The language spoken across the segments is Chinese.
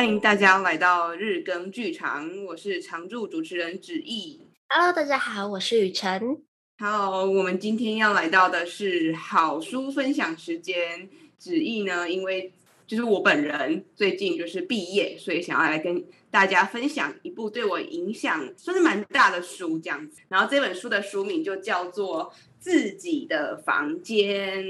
欢迎大家来到日更剧场，我是常驻主持人芷毅。Hello，大家好，我是雨辰。Hello，我们今天要来到的是好书分享时间。子毅呢，因为就是我本人最近就是毕业，所以想要来跟大家分享一部对我影响算是蛮大的书，这样子。然后这本书的书名就叫做《自己的房间》。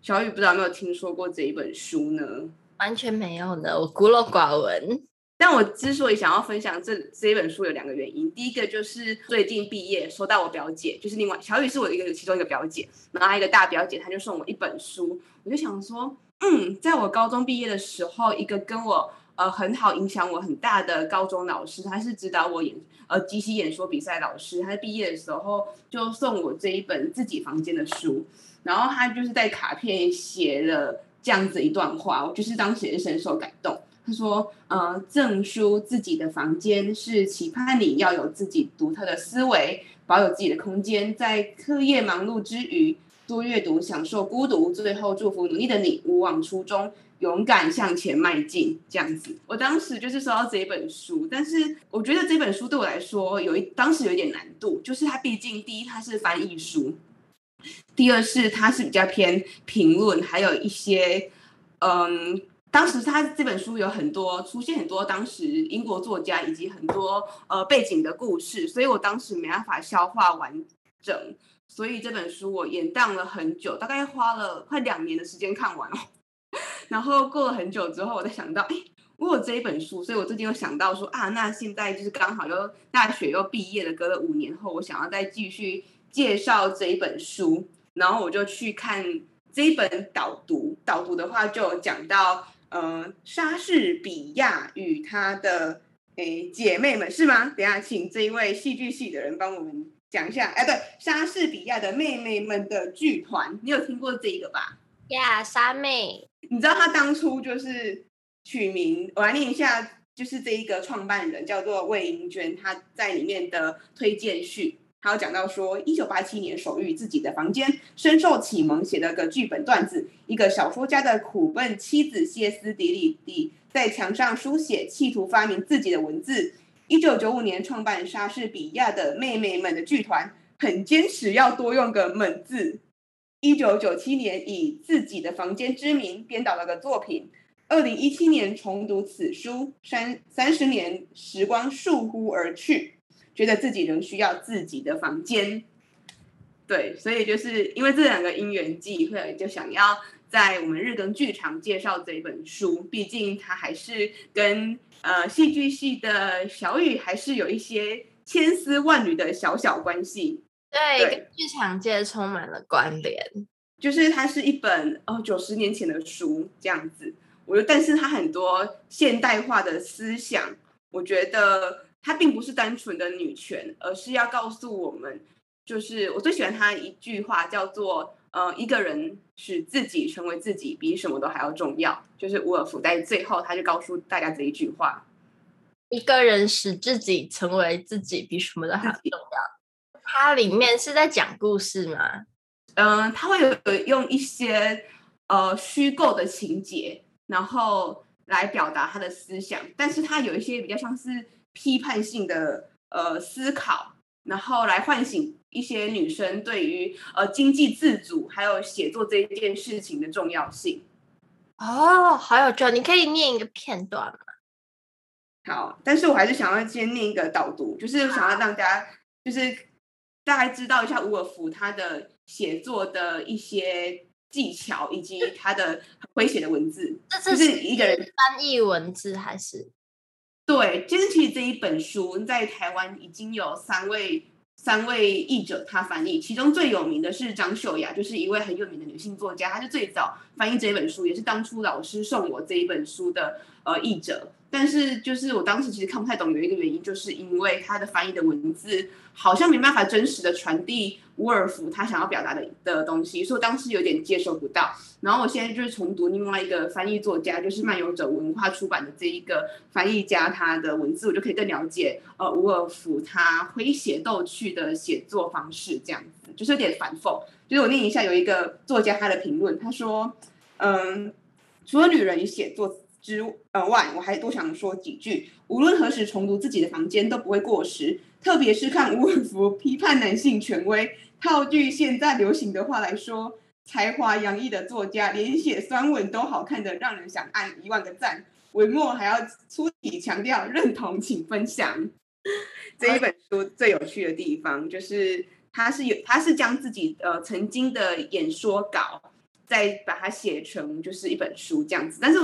小雨不知道有没有听说过这一本书呢？完全没有呢，我孤陋寡闻。但我之所以想要分享这这一本书，有两个原因。第一个就是最近毕业收到我表姐，就是另外小雨是我的一个其中一个表姐，然后还有一个大表姐，她就送我一本书。我就想说，嗯，在我高中毕业的时候，一个跟我呃很好、影响我很大的高中老师，他是指导我演呃即席演说比赛老师，他在毕业的时候就送我这一本自己房间的书，然后他就是在卡片写了。这样子一段话，我就是当时也深受感动。他说：“呃，赠书自己的房间，是期盼你要有自己独特的思维，保有自己的空间，在课业忙碌之余多阅读，享受孤独。最后祝福努力的你，勿忘初衷，勇敢向前迈进。”这样子，我当时就是收到这一本书，但是我觉得这本书对我来说有一当时有一点难度，就是它毕竟第一它是翻译书。第二是，它是比较偏评论，还有一些，嗯，当时他这本书有很多出现很多当时英国作家以及很多呃背景的故事，所以我当时没办法消化完整，所以这本书我延宕了很久，大概花了快两年的时间看完哦。然后过了很久之后，我才想到，哎，我有这一本书，所以我最近又想到说啊，那现在就是刚好又大学又毕业了，隔了五年后，我想要再继续。介绍这一本书，然后我就去看这一本导读。导读的话就有讲到，呃，莎士比亚与他的诶姐妹们是吗？等下，请这一位戏剧系的人帮我们讲一下。哎，对，莎士比亚的妹妹们的剧团，你有听过这个吧？呀，莎妹。你知道他当初就是取名，我来念一下，就是这一个创办人叫做魏英娟，她在里面的推荐序。还有讲到说，一九八七年首遇自己的房间，深受启蒙，写了个剧本段子。一个小说家的苦闷妻子歇斯底里地在墙上书写，企图发明自己的文字。一九九五年创办莎士比亚的妹妹们的剧团，很坚持要多用个“们”字。一九九七年以自己的房间之名编导了个作品。二零一七年重读此书，三三十年时光倏忽而去。觉得自己仍需要自己的房间，对，所以就是因为这两个因缘际会，就想要在我们日更剧场介绍这本书。毕竟它还是跟呃戏剧系的小雨还是有一些千丝万缕的小小关系。对，对跟剧场界充满了关联。就是它是一本哦九十年前的书这样子，我觉得，但是它很多现代化的思想，我觉得。它并不是单纯的女权，而是要告诉我们，就是我最喜欢他一句话，叫做“呃，一个人使自己成为自己，比什么都还要重要。”就是伍尔夫在最后，他就告诉大家这一句话：“一个人使自己成为自己，比什么都还要重要。”它里面是在讲故事吗？嗯、呃，他会有用一些呃虚构的情节，然后来表达他的思想，但是他有一些比较像是。批判性的呃思考，然后来唤醒一些女生对于呃经济自主还有写作这一件事情的重要性。哦，好有趣！你可以念一个片段吗？好，但是我还是想要先念一个导读，就是想要让大家就是大概知道一下伍尔夫他的写作的一些技巧以及他的诙谐的文字。这是一个人翻译文字还是？对，其实其实这一本书在台湾已经有三位三位译者他翻译，其中最有名的是张秀雅，就是一位很有名的女性作家，她是最早翻译这一本书，也是当初老师送我这一本书的呃译者。但是就是我当时其实看不太懂，有一个原因，就是因为他的翻译的文字好像没办法真实的传递伍尔夫他想要表达的的东西，所以我当时有点接受不到。然后我现在就是重读另外一个翻译作家，就是漫游者文化出版的这一个翻译家他的文字，我就可以更了解呃伍尔夫他诙谐逗趣的写作方式，这样子就是有点反讽。就是我念一下，有一个作家他的评论，他说：“嗯，除了女人写作。”之呃外，我还多想说几句。无论何时重读自己的房间都不会过时，特别是看吴文福批判男性权威。套句现在流行的话来说，才华洋溢的作家，连写酸文都好看的，让人想按一万个赞。文末还要粗体强调认同，请分享。这一本书最有趣的地方就是，他是有他是将自己呃曾经的演说稿，再把它写成就是一本书这样子。但是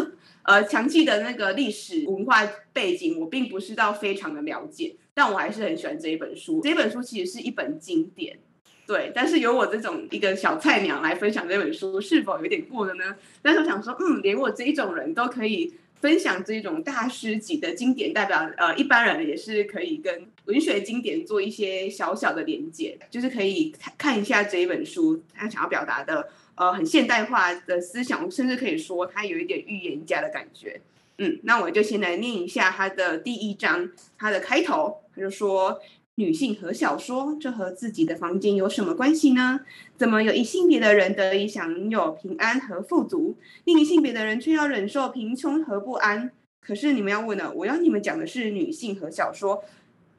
呃详细的那个历史文化背景，我并不是到非常的了解，但我还是很喜欢这一本书。这本书其实是一本经典，对。但是由我这种一个小菜鸟来分享这本书，是否有点过了呢？但是我想说，嗯，连我这一种人都可以。分享这种大师级的经典，代表呃一般人也是可以跟文学经典做一些小小的连接，就是可以看看一下这一本书，他想要表达的呃很现代化的思想，甚至可以说他有一点预言家的感觉。嗯，那我就先来念一下他的第一章，他的开头，他就说。女性和小说，这和自己的房间有什么关系呢？怎么有一性别的人得以享有平安和富足，另一性别的人却要忍受贫穷和不安？可是你们要问了，我要你们讲的是女性和小说，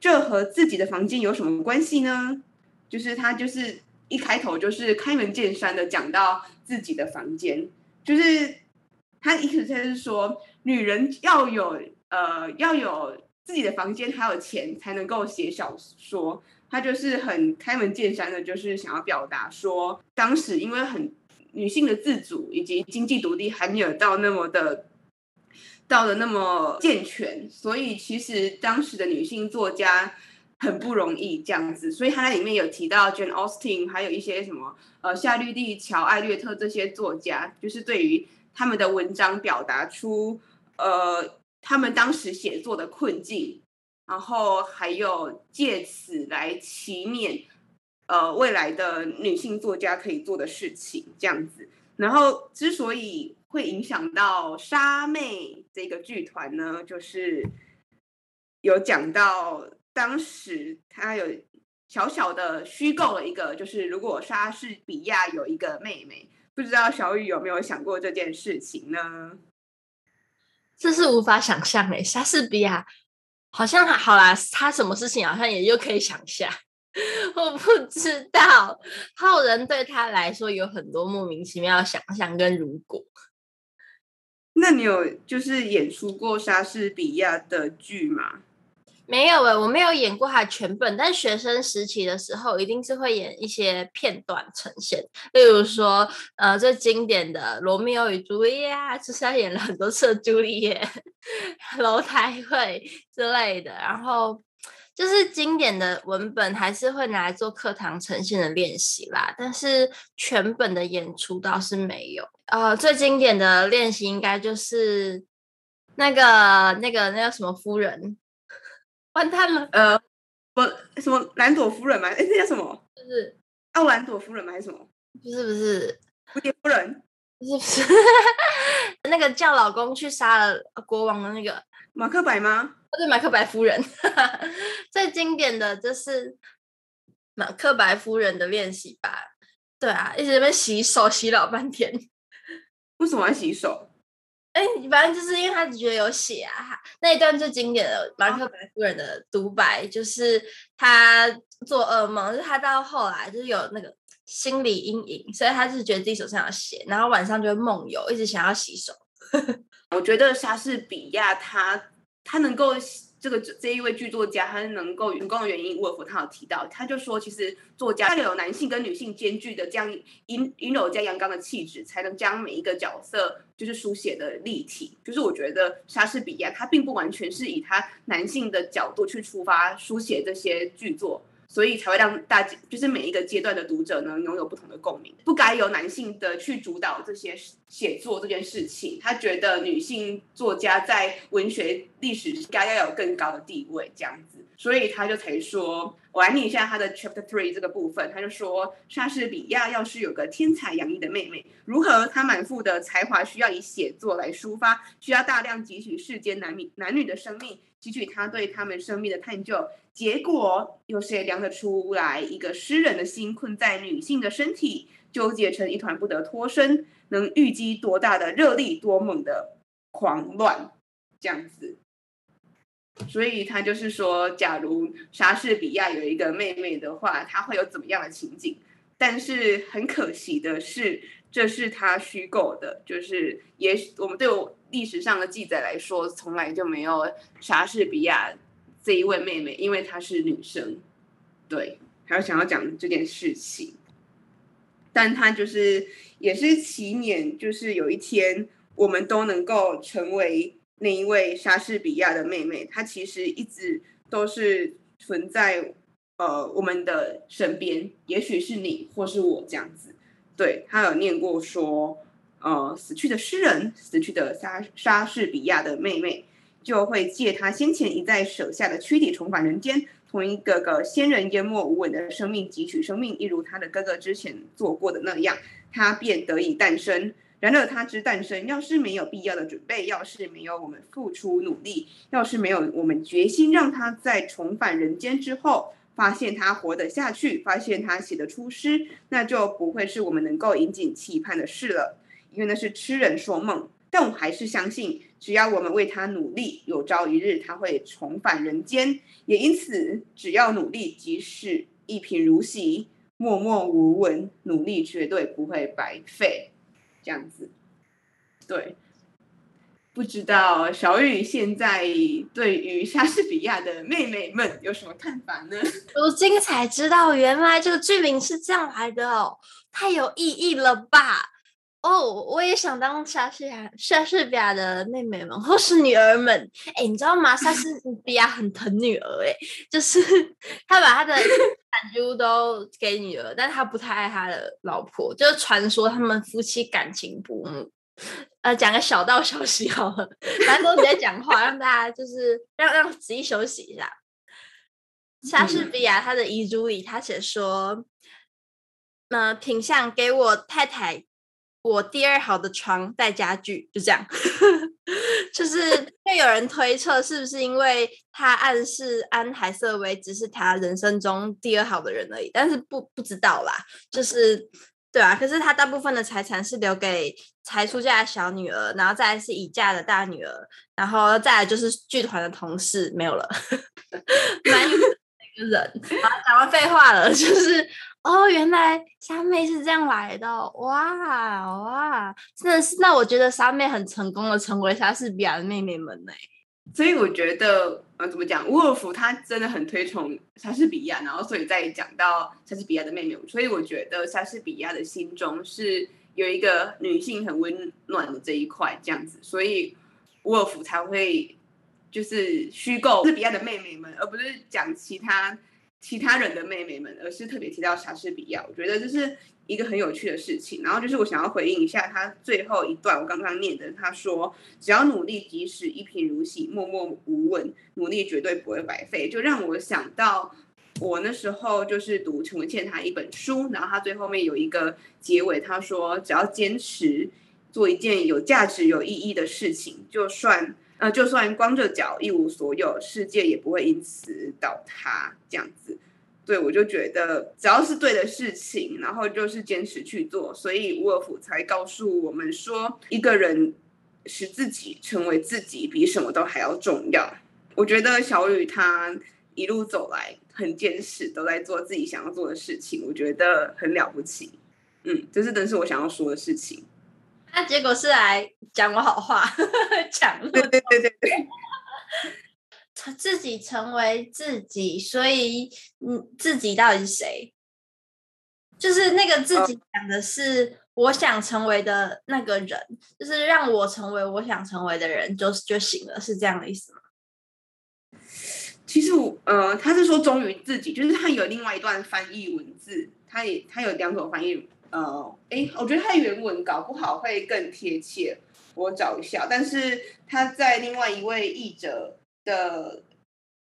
这和自己的房间有什么关系呢？就是他就是一开头就是开门见山的讲到自己的房间，就是他意思就是说，女人要有呃要有。自己的房间还有钱才能够写小说，他就是很开门见山的，就是想要表达说，当时因为很女性的自主以及经济独立还没有到那么的到的那么健全，所以其实当时的女性作家很不容易这样子。所以他在里面有提到 Jane Austen，还有一些什么呃夏绿蒂、乔艾略特这些作家，就是对于他们的文章表达出呃。他们当时写作的困境，然后还有借此来祈勉，呃，未来的女性作家可以做的事情，这样子。然后之所以会影响到莎妹这个剧团呢，就是有讲到当时他有小小的虚构了一个，就是如果莎士比亚有一个妹妹，不知道小雨有没有想过这件事情呢？这是无法想象诶，莎士比亚好像好啦，他什么事情好像也又可以想象。我不知道，浩人对他来说有很多莫名其妙的想象跟如果。那你有就是演出过莎士比亚的剧吗？没有诶、我没有演过他全本，但学生时期的时候，一定是会演一些片段呈现。例如说，呃，最经典的《罗密欧与朱丽叶》，就是他演了很多次朱丽叶，楼台会之类的。然后就是经典的文本，还是会拿来做课堂呈现的练习啦。但是全本的演出倒是没有。呃，最经典的练习应该就是那个、那个、那个什么夫人。完蛋了，呃，不，什么兰朵夫人吗？哎，那叫什么？就是奥兰朵夫人吗？还是什么？不是，不是蝴蝶夫人，不是，不是，那个叫老公去杀了国王的那个马克白吗？对，马克白夫人。最经典的就是马克白夫人的练习吧？对啊，一直在那边洗手，洗老半天。为什么要洗手？哎，反正就是因为他只觉得有血啊，那一段最经典的马克白夫人的独白，就是他做噩梦，就是他到后来就是有那个心理阴影，所以他是觉得自己手上有血，然后晚上就会梦游，一直想要洗手。我觉得莎士比亚他他能够。这个这一位剧作家，他能够成功的原因，沃尔夫他有提到，他就说，其实作家要有男性跟女性兼具的这样阴阴柔加阳刚的气质，才能将每一个角色就是书写的立体。就是我觉得莎士比亚他并不完全是以他男性的角度去出发书写这些剧作。所以才会让大家，就是每一个阶段的读者呢，拥有不同的共鸣。不该由男性的去主导这些写作这件事情。他觉得女性作家在文学历史应该要有更高的地位，这样子。所以他就才说，我来念一下他的 Chapter Three 这个部分。他就说，莎士比亚要是有个天才洋溢的妹妹，如何？他满腹的才华需要以写作来抒发，需要大量汲取世间男女男女的生命。汲取他对他们生命的探究，结果有谁量得出来？一个诗人的心困在女性的身体，纠结成一团不得脱身，能预计多大的热力，多猛的狂乱这样子。所以他就是说，假如莎士比亚有一个妹妹的话，他会有怎么样的情景？但是很可惜的是，这是他虚构的，就是也许我们对我历史上的记载来说，从来就没有莎士比亚这一位妹妹，因为她是女生。对，还有想要讲这件事情，但她就是也是祈祷，就是有一天我们都能够成为。那一位莎士比亚的妹妹，她其实一直都是存在呃我们的身边，也许是你或是我这样子。对，她有念过说，呃，死去的诗人，死去的莎莎士比亚的妹妹，就会借他先前一再舍下的躯体重返人间，从一个个仙人淹没无闻的生命汲取生命，一如他的哥哥之前做过的那样，他便得以诞生。然而，他之诞生，要是没有必要的准备，要是没有我们付出努力，要是没有我们决心让他在重返人间之后，发现他活得下去，发现他写得出诗，那就不会是我们能够引颈期盼的事了，因为那是痴人说梦。但我还是相信，只要我们为他努力，有朝一日他会重返人间。也因此，只要努力，即使一贫如洗，默默无闻，努力绝对不会白费。这样子，对，不知道小雨现在对于莎士比亚的妹妹们有什么看法呢？如今才知道，原来这个剧名是这样来的哦，太有意义了吧？哦，我也想当莎士比亚莎士比亚的妹妹们或是女儿们。哎，你知道吗？莎士 比亚很疼女儿，哎，就是 他把他的 产珠都给女儿，但他不太爱他的老婆。就是传说他们夫妻感情不睦。呃，讲个小道消息好了，反正都你在讲话，让大家就是让让仔细休息一下。莎士比亚他的遗嘱里，他写说：“那、呃、品相给我太太。”我第二好的床带家具，就这样，就是会有人推测，是不是因为他暗示安海瑟薇只是他人生中第二好的人而已？但是不不知道啦，就是对啊。可是他大部分的财产是留给才出嫁的小女儿，然后再来是已嫁的大女儿，然后再来就是剧团的同事，没有了。蛮有一个人啊，讲完废话了，就是。哦，原来莎妹是这样来的，哇哇，真的是。那我觉得莎妹很成功的成为莎士比亚的妹妹们呢。所以我觉得，呃，怎么讲，沃尔夫他真的很推崇莎士比亚，然后所以在讲到莎士比亚的妹妹，所以我觉得莎士比亚的心中是有一个女性很温暖的这一块，这样子，所以沃尔夫才会就是虚构莎士比亚的妹妹们，而不是讲其他。其他人的妹妹们，而是特别提到莎士比亚，我觉得这是一个很有趣的事情。然后就是我想要回应一下他最后一段，我刚刚念的，他说：“只要努力，即使一贫如洗，默默无闻，努力绝对不会白费。”就让我想到我那时候就是读陈文茜他一本书，然后他最后面有一个结尾，他说：“只要坚持做一件有价值、有意义的事情，就算。”呃，就算光着脚一无所有，世界也不会因此倒塌。这样子，对，我就觉得只要是对的事情，然后就是坚持去做。所以沃尔夫才告诉我们说，一个人使自己成为自己，比什么都还要重要。我觉得小雨她一路走来很坚持，都在做自己想要做的事情，我觉得很了不起。嗯，这是真是我想要说的事情。那结果是来讲我好话，讲对对对对对，自己成为自己，所以嗯，自己到底是谁？就是那个自己讲的是我想成为的那个人，就是让我成为我想成为的人，就就行了，是这样的意思吗？其实我呃，他是说忠于自己，就是他有另外一段翻译文字，他也他有两种翻译。呃，哎，我觉得他原文搞不好会更贴切，我找一下。但是他在另外一位译者的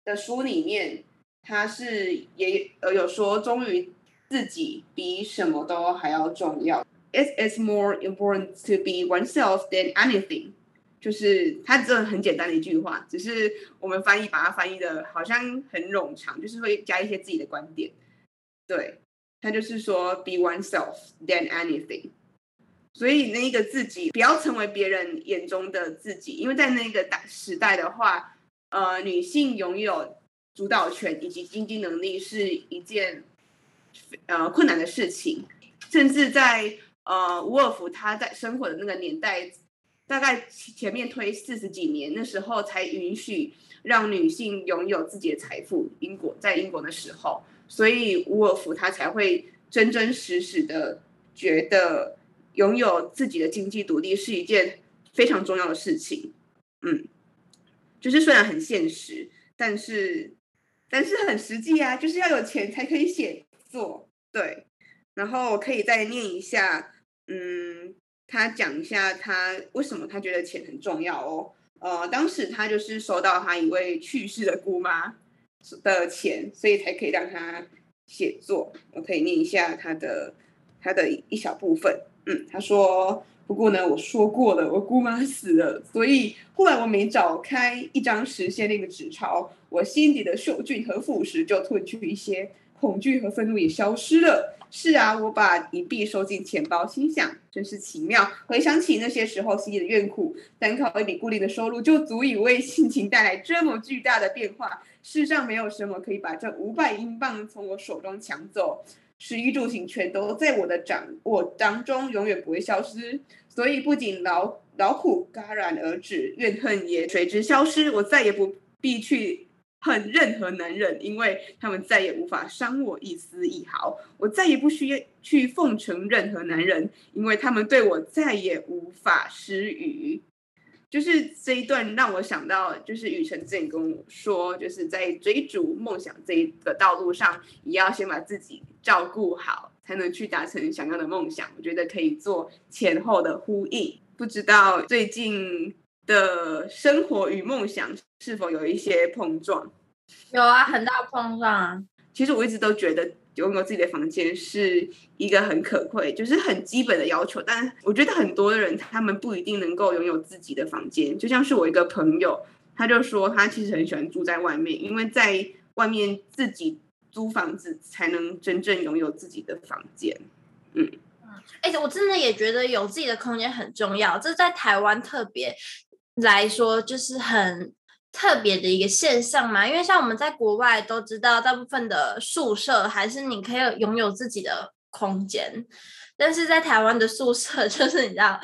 的书里面，他是也呃有说，忠于自己比什么都还要重要。It is more important to be oneself than anything。就是他这很简单的一句话，只是我们翻译把它翻译的好像很冗长，就是会加一些自己的观点，对。他就是说，be oneself than anything。所以那个自己不要成为别人眼中的自己，因为在那个大时代的话，呃，女性拥有主导权以及经济能力是一件呃困难的事情，甚至在呃伍尔夫他在生活的那个年代，大概前面推四十几年，那时候才允许让女性拥有自己的财富。英国在英国的时候，所以伍尔夫他才会真真实实的觉得。拥有自己的经济独立是一件非常重要的事情，嗯，就是虽然很现实，但是但是很实际啊，就是要有钱才可以写作，对。然后我可以再念一下，嗯，他讲一下他为什么他觉得钱很重要哦。呃，当时他就是收到他一位去世的姑妈的钱，所以才可以让他写作。我可以念一下他的他的一小部分。嗯，他说，不过呢，我说过了，我姑妈死了，所以后来我每找开一张实现那个纸钞，我心底的锈菌和腐蚀就褪去一些，恐惧和愤怒也消失了。是啊，我把一币收进钱包，心想真是奇妙。回想起那些时候心里的怨苦，单靠一笔固定的收入就足以为心情带来这么巨大的变化。世上没有什么可以把这五百英镑从我手中抢走。食衣住行全都在我的掌握当中，永远不会消失。所以不仅劳劳苦戛然而止，怨恨也随之消失。我再也不必去恨任何男人，因为他们再也无法伤我一丝一毫。我再也不需要去奉承任何男人，因为他们对我再也无法施予。就是这一段让我想到，就是雨辰之前跟我说，就是在追逐梦想这一个道路上，也要先把自己照顾好，才能去达成想要的梦想。我觉得可以做前后的呼应。不知道最近的生活与梦想是否有一些碰撞？有啊，很大碰撞啊。其实我一直都觉得。拥有自己的房间是一个很可贵，就是很基本的要求。但我觉得很多人他们不一定能够拥有自己的房间。就像是我一个朋友，他就说他其实很喜欢住在外面，因为在外面自己租房子才能真正拥有自己的房间。嗯，哎、欸，我真的也觉得有自己的空间很重要。这在台湾特别来说，就是很。特别的一个现象嘛，因为像我们在国外都知道，大部分的宿舍还是你可以拥有自己的空间，但是在台湾的宿舍 就是你知道，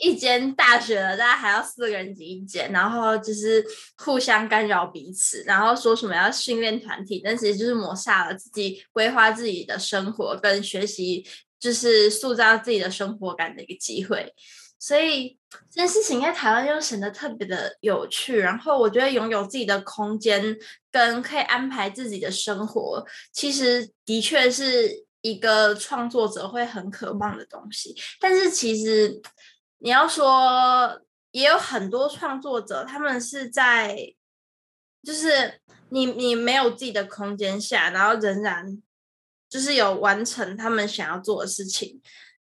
一间大学了，大家还要四个人挤一间，然后就是互相干扰彼此，然后说什么要训练团体，但其实就是抹杀了自己规划自己的生活跟学习，就是塑造自己的生活感的一个机会。所以这件事情在台湾就显得特别的有趣，然后我觉得拥有自己的空间跟可以安排自己的生活，其实的确是一个创作者会很渴望的东西。但是其实你要说，也有很多创作者，他们是在就是你你没有自己的空间下，然后仍然就是有完成他们想要做的事情。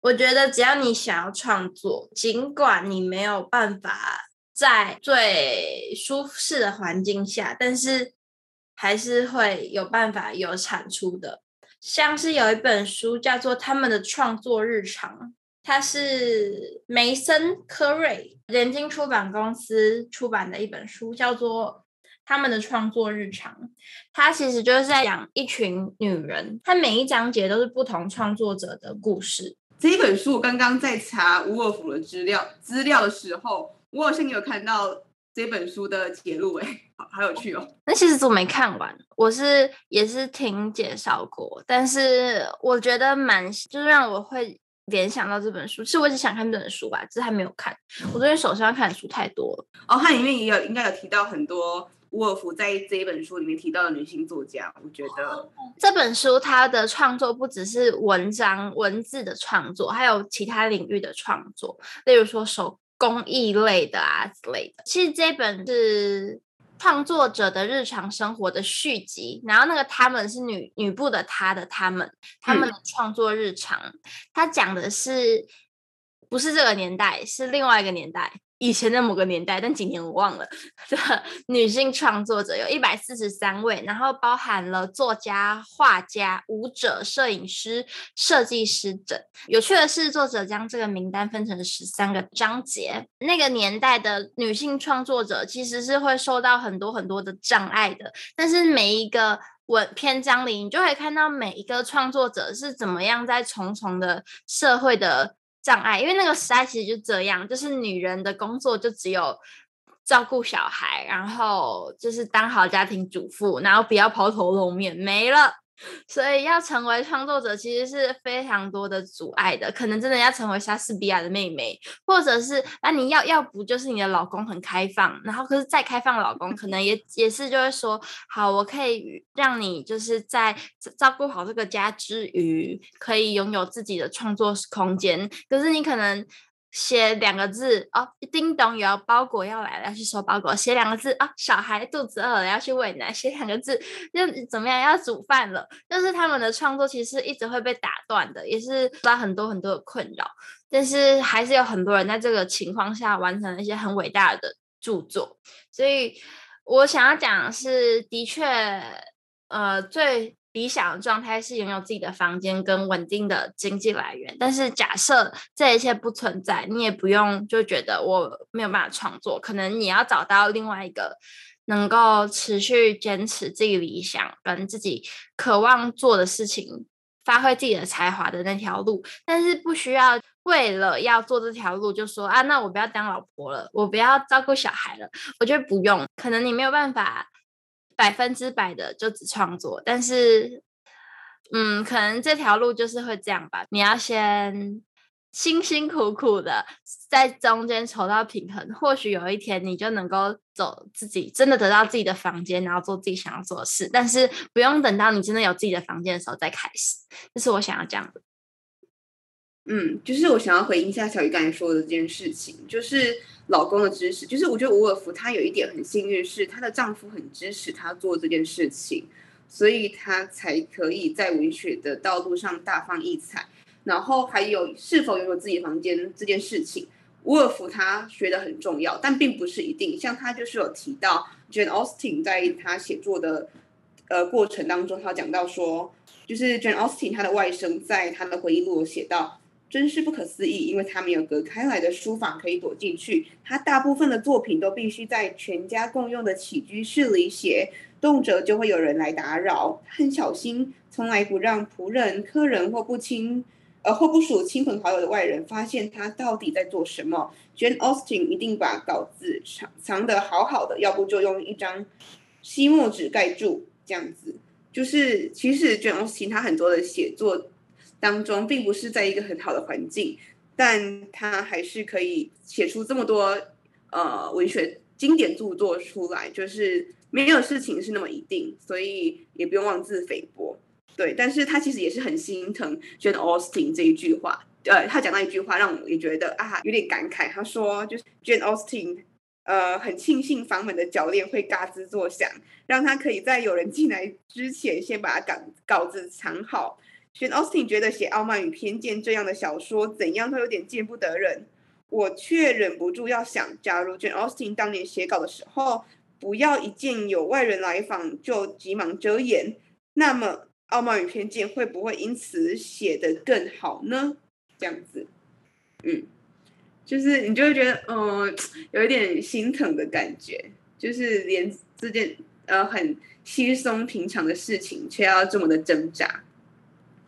我觉得只要你想要创作，尽管你没有办法在最舒适的环境下，但是还是会有办法有产出的。像是有一本书叫做《他们的创作日常》，它是梅森科瑞联经出版公司出版的一本书，叫做《他们的创作日常》。它其实就是在讲一群女人，它每一章节都是不同创作者的故事。这一本书，我刚刚在查伍尔夫的资料资料的时候，我好像有看到这本书的节录，哎，好好有趣哦。那其实我没看完，我是也是听介绍过，但是我觉得蛮，就是让我会联想到这本书。是我一直想看这本书吧，只是还没有看。我最近手上看的书太多了。哦，它里面也有，应该有提到很多。伍尔夫在这一本书里面提到的女性作家，我觉得这本书它的创作不只是文章文字的创作，还有其他领域的创作，例如说手工艺类的啊之类的。其实这本是创作者的日常生活的续集，然后那个他们是女女部的她的他们，他们的创作日常，它讲的是不是这个年代，是另外一个年代。以前的某个年代，但几年我忘了的女性创作者有一百四十三位，然后包含了作家、画家、舞者、摄影师、设计师等。有趣的是，作者将这个名单分成十三个章节。那个年代的女性创作者其实是会受到很多很多的障碍的，但是每一个文篇章里，你就会看到每一个创作者是怎么样在重重的社会的。障碍，因为那个时代其实就这样，就是女人的工作就只有照顾小孩，然后就是当好家庭主妇，然后不要抛头露面，没了。所以要成为创作者，其实是非常多的阻碍的。可能真的要成为莎士比亚的妹妹，或者是那你要要不就是你的老公很开放，然后可是再开放老公，可能也也是就会说，好，我可以让你就是在照顾好这个家之余，可以拥有自己的创作空间。可是你可能。写两个字哦，叮咚，有包裹要来了，要去收包裹。写两个字、哦，小孩肚子饿了，要去喂奶。写两个字，就怎么样，要煮饭了。就是他们的创作其实一直会被打断的，也是受到很多很多的困扰。但是还是有很多人在这个情况下完成了一些很伟大的著作。所以我想要讲的是，的确，呃，最。理想的状态是拥有自己的房间跟稳定的经济来源，但是假设这一切不存在，你也不用就觉得我没有办法创作，可能你要找到另外一个能够持续坚持自己理想跟自己渴望做的事情，发挥自己的才华的那条路，但是不需要为了要做这条路就说啊，那我不要当老婆了，我不要照顾小孩了，我觉得不用，可能你没有办法。百分之百的就只创作，但是，嗯，可能这条路就是会这样吧。你要先辛辛苦苦的在中间求到平衡，或许有一天你就能够走自己真的得到自己的房间，然后做自己想要做的事。但是不用等到你真的有自己的房间的时候再开始，这是我想要讲的。嗯，就是我想要回应一下小鱼刚才说的这件事情，就是。老公的支持，就是我觉得伍尔夫她有一点很幸运，是她的丈夫很支持她做这件事情，所以她才可以在文学的道路上大放异彩。然后还有是否拥有自己房间这件事情，伍尔夫她觉得很重要，但并不是一定。像她就是有提到 Jane Austen 在她写作的呃过程当中，她讲到说，就是 Jane Austen 她的外甥在她的回忆录写到。真是不可思议，因为他没有隔开来的书房可以躲进去。他大部分的作品都必须在全家共用的起居室里写，动辄就会有人来打扰。很小心，从来不让仆人、客人或不亲呃或不属亲朋好友的外人发现他到底在做什么。Jane Austen 一定把稿子藏藏得好好的，要不就用一张吸墨纸盖住，这样子。就是其实 Jane Austen 他很多的写作。当中并不是在一个很好的环境，但他还是可以写出这么多呃文学经典著作出来，就是没有事情是那么一定，所以也不用妄自菲薄。对，但是他其实也是很心疼 Jane Austen 这一句话，呃，他讲到一句话让我也觉得啊有点感慨。他说就是 Jane Austen 呃很庆幸房门的铰链会嘎吱作响，让他可以在有人进来之前先把稿稿子藏好。Jane Austen 觉得写《傲慢与偏见》这样的小说怎样都有点见不得人，我却忍不住要想：假如 Jane Austen 当年写稿的时候，不要一见有外人来访就急忙遮掩，那么《傲慢与偏见》会不会因此写得更好呢？这样子，嗯，就是你就会觉得，嗯、有一点心疼的感觉，就是连这件呃很稀松平常的事情，却要这么的挣扎。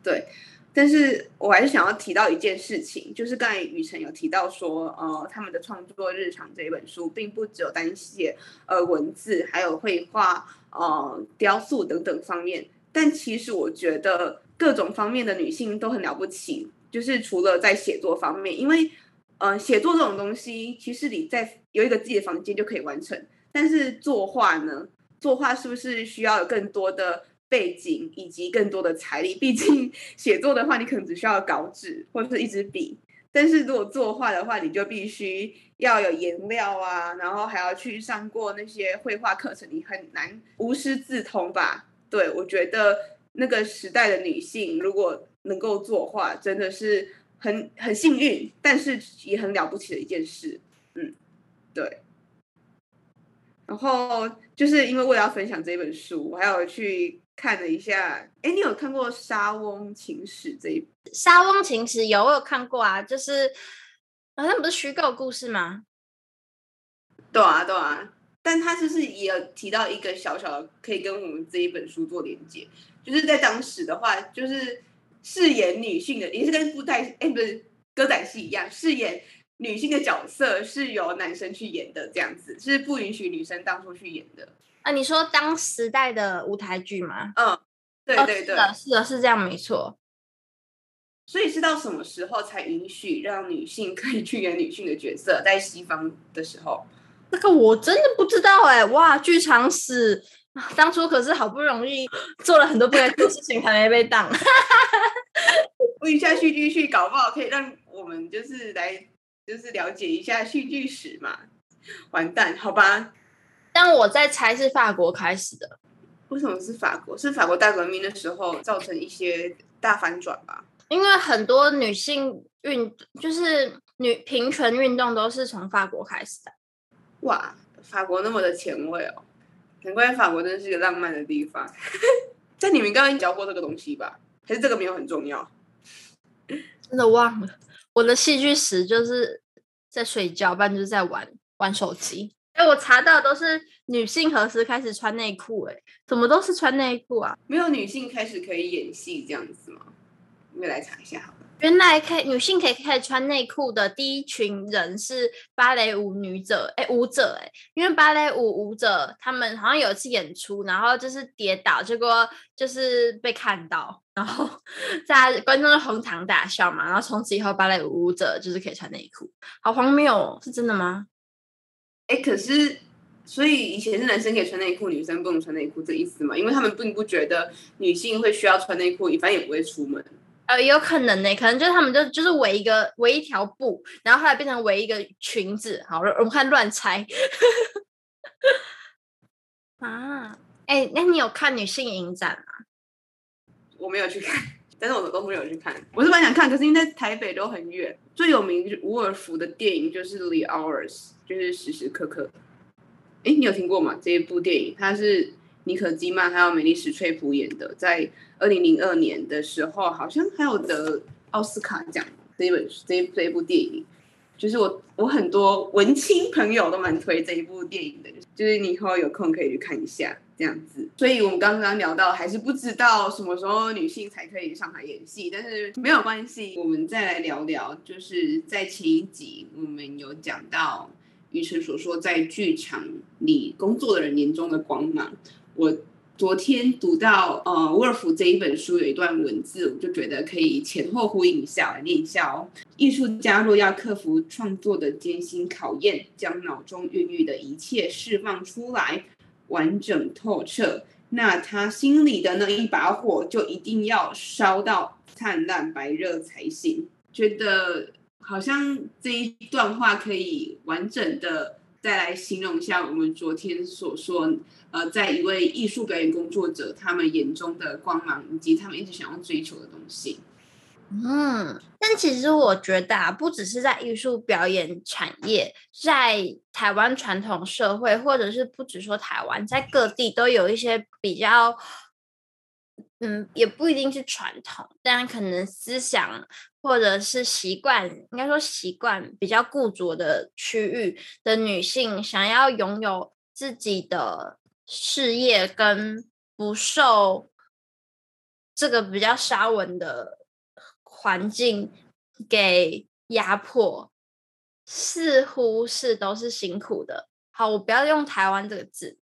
对，但是我还是想要提到一件事情，就是刚才雨辰有提到说，呃，他们的创作日常这一本书，并不只有单写呃文字，还有绘画、呃雕塑等等方面。但其实我觉得各种方面的女性都很了不起，就是除了在写作方面，因为呃写作这种东西，其实你在有一个自己的房间就可以完成。但是作画呢，作画是不是需要有更多的？背景以及更多的财力，毕竟 写作的话，你可能只需要稿纸或者是一支笔。但是如果作画的话，你就必须要有颜料啊，然后还要去上过那些绘画课程，你很难无师自通吧？对，我觉得那个时代的女性如果能够作画，真的是很很幸运，但是也很了不起的一件事。嗯，对。然后就是因为为了要分享这本书，我还有去看了一下。哎，你有看过《沙翁情史》这一本？《莎翁情史》有，我有看过啊，就是好像不是虚构故事吗？对啊，对啊。但他就是也有提到一个小小的，可以跟我们这一本书做连接，就是在当时的话，就是饰演女性的，也是跟布袋哎不是歌仔戏一样，饰演。女性的角色是由男生去演的，这样子是不允许女生当初去演的。啊，你说当时代的舞台剧吗？嗯，对对对，哦、是的，是的，是这样，没错。所以是到什么时候才允许让女性可以去演女性的角色？在西方的时候，那个我真的不知道哎、欸。哇，剧场史当初可是好不容易做了很多不该做的事情，还没被挡。问一下戏剧系，搞不好可以让我们就是来。就是了解一下戏剧史嘛，完蛋，好吧。但我在猜是法国开始的，为什么是法国？是法国大革命的时候造成一些大反转吧？因为很多女性运，就是女平权运动都是从法国开始的。哇，法国那么的前卫哦，难怪法国真是一个浪漫的地方。在你们刚刚教过这个东西吧？还是这个没有很重要？真的忘了。我的戏剧史就是在睡觉，不然就是在玩玩手机。哎，我查到都是女性何时开始穿内裤？哎，怎么都是穿内裤啊？没有女性开始可以演戏这样子吗？我们来查一下好了。原来可以女性可以开始穿内裤的第一群人是芭蕾舞女者，哎，舞者，哎，因为芭蕾舞舞者他们好像有一次演出，然后就是跌倒，结果就是被看到。然后 在观众就哄堂大笑嘛，然后从此以后芭蕾舞舞者就是可以穿内裤，好荒谬哦，是真的吗？哎，可是所以以前是男生可以穿内裤，女生不能穿内裤这意思嘛？因为他们并不觉得女性会需要穿内裤，反正也不会出门。呃，有可能呢，可能就是他们就就是围一个围一条布，然后后来变成围一个裙子。好，我们看乱猜。啊，哎，那你有看女性影展吗？我没有去看，但是我都没有去看。我是蛮想看，可是因为在台北都很远。最有名就是伍尔夫的电影就是《The Hours》，就是时时刻刻。哎，你有听过吗？这一部电影它是妮可基曼还有美丽史翠普演的，在二零零二年的时候好像还有得奥斯卡奖。这一本这这一部电影，就是我我很多文青朋友都蛮推这一部电影的，就是你以后有空可以去看一下。这样子，所以我们刚刚聊到，还是不知道什么时候女性才可以上台演戏，但是没有关系，我们再来聊聊，就是在前一集我们有讲到于晨所说在剧场里工作的人眼中的光芒。我昨天读到呃沃尔夫这一本书有一段文字，我就觉得可以前后呼应一下，来念一下哦。艺术家若要克服创作的艰辛考验，将脑中孕育的一切释放出来。完整透彻，那他心里的那一把火就一定要烧到灿烂白热才行。觉得好像这一段话可以完整的再来形容一下我们昨天所说，呃，在一位艺术表演工作者他们眼中的光芒，以及他们一直想要追求的东西。嗯，但其实我觉得啊，不只是在艺术表演产业，在台湾传统社会，或者是不只说台湾，在各地都有一些比较，嗯，也不一定是传统，但可能思想或者是习惯，应该说习惯比较固着的区域的女性，想要拥有自己的事业，跟不受这个比较沙文的。环境给压迫，似乎是都是辛苦的。好，我不要用台湾这个字，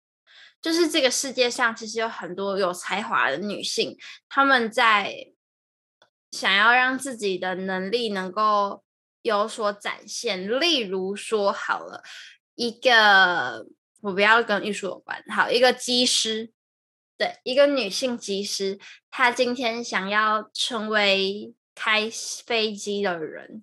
就是这个世界上其实有很多有才华的女性，她们在想要让自己的能力能够有所展现。例如说，好了，一个我不要跟艺术有关，好，一个机师，对，一个女性机师，她今天想要成为。开飞机的人，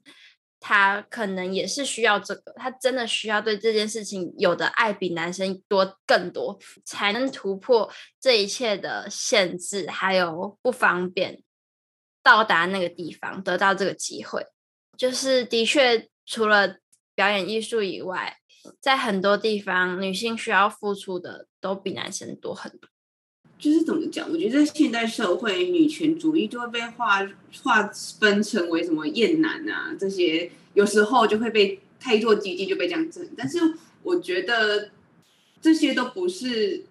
他可能也是需要这个，他真的需要对这件事情有的爱比男生多更多，才能突破这一切的限制，还有不方便到达那个地方，得到这个机会。就是的确，除了表演艺术以外，在很多地方，女性需要付出的都比男生多很多。就是怎么讲？我觉得在现代社会，女权主义就会被划划分成为什么厌男啊这些，有时候就会被太过激进就被这样整。但是我觉得这些都不是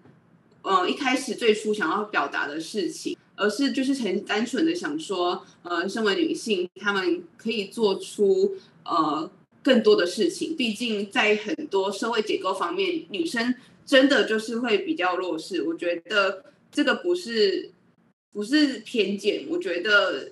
呃一开始最初想要表达的事情，而是就是很单纯的想说，呃，身为女性，她们可以做出呃更多的事情。毕竟在很多社会结构方面，女生真的就是会比较弱势。我觉得。这个不是不是偏见，我觉得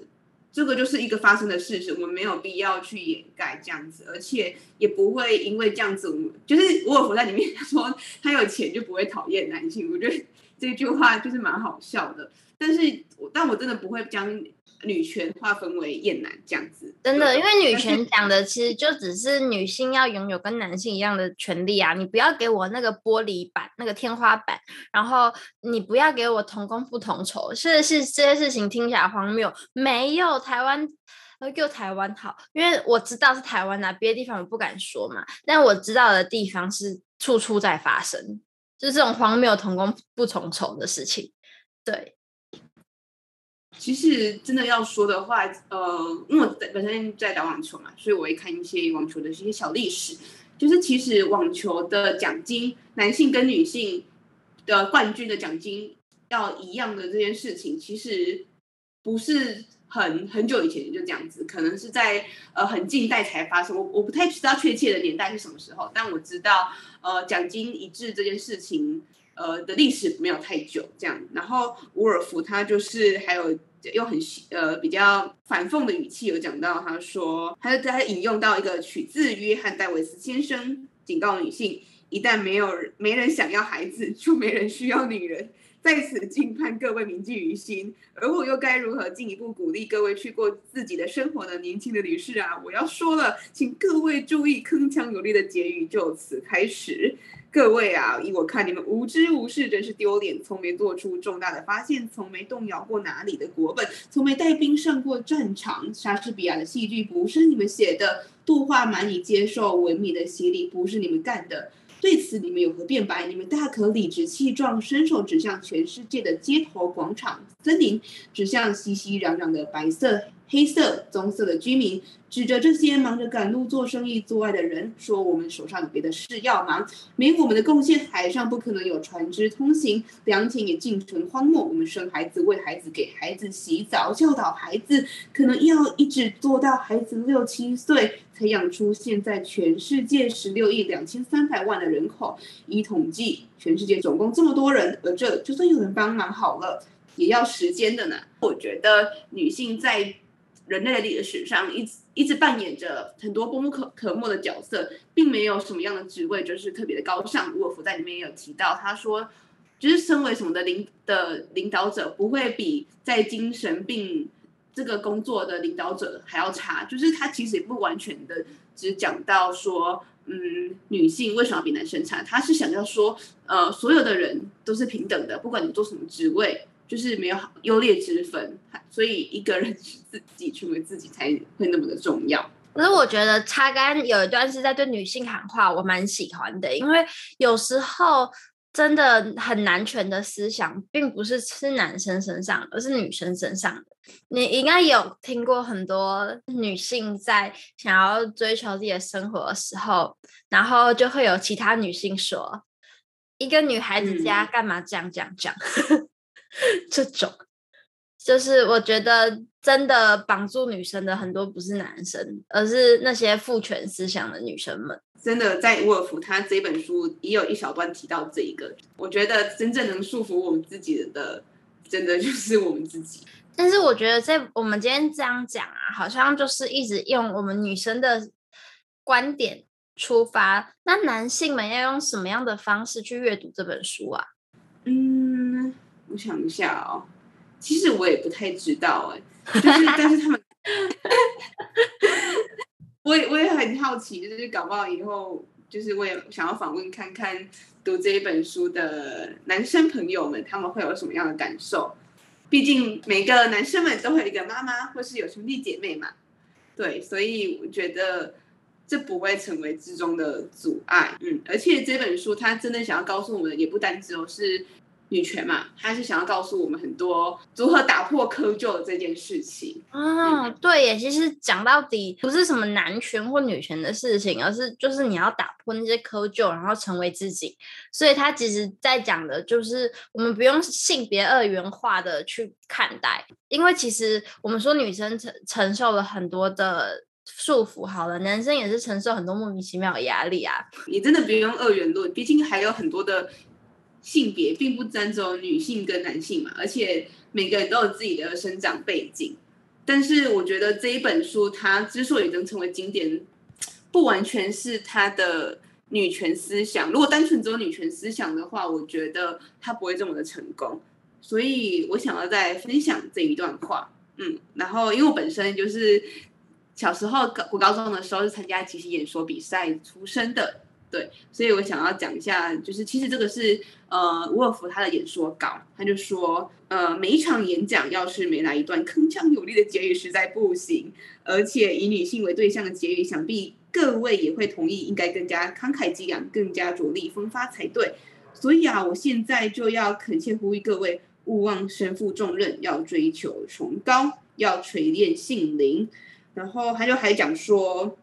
这个就是一个发生的事实，我们没有必要去掩盖这样子，而且也不会因为这样子，我们就是沃尔夫在里面 说他有钱就不会讨厌男性，我觉得这句话就是蛮好笑的，但是但我真的不会将。女权划分为厌男这样子，真的，因为女权讲的其实就只是女性要拥有跟男性一样的权利啊！你不要给我那个玻璃板、那个天花板，然后你不要给我同工不同酬，是是这些事情听起来荒谬。没有台湾，呃，就台湾好，因为我知道是台湾啊，别的地方我不敢说嘛。但我知道的地方是处处在发生，就是这种荒谬同工不同酬的事情，对。其实真的要说的话，呃，因为我在本身在打网球嘛，所以我会看一些网球的一些小历史。就是其实网球的奖金，男性跟女性的冠军的奖金要一样的这件事情，其实不是很很久以前就这样子，可能是在呃很近代才发生。我我不太知道确切的年代是什么时候，但我知道呃奖金一致这件事情。呃的历史没有太久，这样。然后伍尔夫他就是还有用很呃比较反讽的语气有讲到，他说，他就在引用到一个取自约翰戴维斯先生警告女性：一旦没有没人想要孩子，就没人需要女人。在此敬盼各位铭记于心。而我又该如何进一步鼓励各位去过自己的生活呢？年轻的女士啊，我要说了，请各位注意，铿锵有力的结语就此开始。各位啊，依我看，你们无知无识，真是丢脸！从没做出重大的发现，从没动摇过哪里的国本，从没带兵上过战场。莎士比亚的戏剧不是你们写的，杜化满以接受文明的洗礼不是你们干的。对此，你们有何辩白？你们大可理直气壮，伸手指向全世界的街头、广场、森林，指向熙熙攘攘的白色。黑色、棕色的居民指着这些忙着赶路、做生意、做爱的人，说：“我们手上有别的事要忙，没我们的贡献，海上不可能有船只通行，良田也尽成荒漠。我们生孩子、喂孩子、给孩子洗澡、教导孩子，可能要一直做到孩子六七岁，才养出现在全世界十六亿两千三百万的人口。依统计，全世界总共这么多人，而这就算有人帮忙好了，也要时间的呢。我觉得女性在。人类的历史上，一直一直扮演着很多功不可可没的角色，并没有什么样的职位就是特别的高尚。伍尔夫在里面也有提到，他说，就是身为什么的领的领导者，不会比在精神病这个工作的领导者还要差。就是他其实也不完全的只讲到说，嗯，女性为什么比男生差？他是想要说，呃，所有的人都是平等的，不管你做什么职位。就是没有优劣之分，所以一个人自己成为自己才会那么的重要。可是我觉得擦干有一段是在对女性喊话，我蛮喜欢的，因为有时候真的很男权的思想，并不是是男生身上，而是女生身上的。你应该有听过很多女性在想要追求自己的生活的时候，然后就会有其他女性说：“一个女孩子家干嘛这样这样这样。” 这种就是我觉得真的绑住女生的很多不是男生，而是那些父权思想的女生们。真的，在伍尔夫他这本书也有一小段提到这一个。我觉得真正能束缚我们自己的，真的就是我们自己。但是我觉得在我们今天这样讲啊，好像就是一直用我们女生的观点出发。那男性们要用什么样的方式去阅读这本书啊？嗯。我想一下哦，其实我也不太知道哎，就是但是他们，我也我也很好奇，就是搞不好以后就是我也想要访问看看读这一本书的男生朋友们，他们会有什么样的感受？毕竟每个男生们都会有一个妈妈，或是有兄弟姐妹嘛，对，所以我觉得这不会成为之中的阻碍。嗯，而且这本书它真的想要告诉我们，也不单只有是。女权嘛，她是想要告诉我们很多如何打破窠臼的这件事情。哦，对耶，其实讲到底不是什么男权或女权的事情，而是就是你要打破那些窠臼，然后成为自己。所以他其实在讲的就是我们不用性别二元化的去看待，因为其实我们说女生承承受了很多的束缚，好了，男生也是承受很多莫名其妙的压力啊。你真的不用二元论，毕竟还有很多的。性别并不单只有女性跟男性嘛，而且每个人都有自己的生长背景。但是我觉得这一本书它之所以能成为经典，不完全是它的女权思想。如果单纯只有女权思想的话，我觉得它不会这么的成功。所以我想要再分享这一段话。嗯，然后因为我本身就是小时候高我高中的时候是参加即兴演说比赛出身的。对，所以我想要讲一下，就是其实这个是呃，伍尔夫他的演说稿，他就说，呃，每一场演讲要是没来一段铿锵有力的结语，实在不行。而且以女性为对象的结语，想必各位也会同意，应该更加慷慨激昂，更加着力风发才对。所以啊，我现在就要恳切呼吁各位，勿忘身负重任，要追求崇高，要锤炼性灵。然后他就还讲说。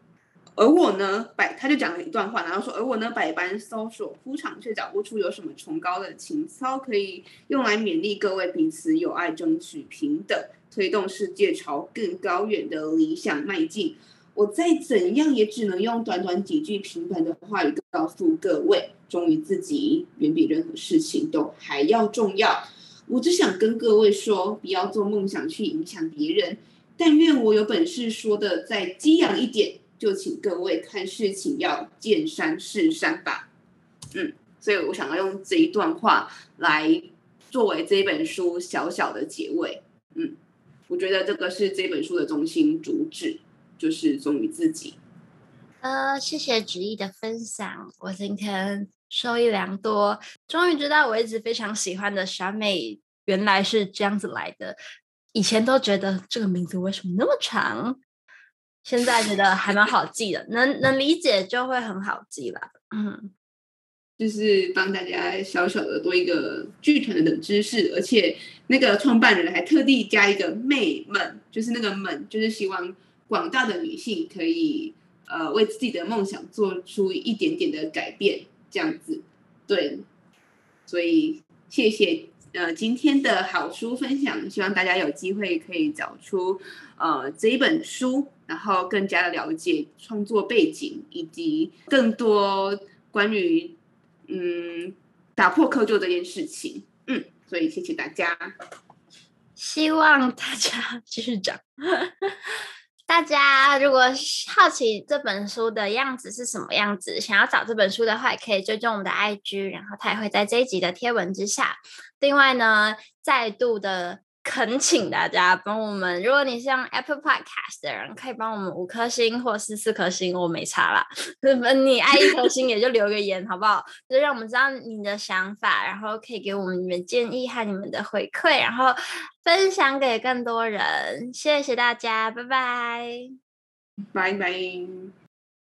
而我呢，百他就讲了一段话，然后说，而我呢，百般搜索铺场，却找不出有什么崇高的情操可以用来勉励各位彼此友爱，争取平等，推动世界朝更高远的理想迈进。我再怎样也只能用短短几句平凡的话语告诉各位，忠于自己远比任何事情都还要重要。我只想跟各位说，不要做梦想去影响别人，但愿我有本事说的再激昂一点。就请各位看事情要见山是山吧，嗯，所以我想要用这一段话来作为这本书小小的结尾，嗯，我觉得这个是这本书的中心主旨，就是忠于自己。呃，谢谢芷艺的分享，我今天受益良多，终于知道我一直非常喜欢的小美原来是这样子来的，以前都觉得这个名字为什么那么长。现在觉得还蛮好记的，能能理解就会很好记了。嗯，就是帮大家小小的多一个剧团的知识，而且那个创办人还特地加一个“妹们”，就是那个“们”，就是希望广大的女性可以呃为自己的梦想做出一点点的改变，这样子。对，所以谢谢。呃，今天的好书分享，希望大家有机会可以找出呃这一本书，然后更加的了解创作背景，以及更多关于嗯打破窠臼这件事情。嗯，所以谢谢大家，希望大家继续讲。大家如果好奇这本书的样子是什么样子，想要找这本书的话，也可以追踪我们的 IG，然后它也会在这一集的贴文之下。另外呢，再度的。恳请大家帮我们，如果你是用 Apple Podcast 的人，可以帮我们五颗星或是四颗星，我没差啦。你爱一颗星也就留个言，好不好？就让我们知道你的想法，然后可以给我们你们建议和你们的回馈，然后分享给更多人。谢谢大家，拜拜，拜拜。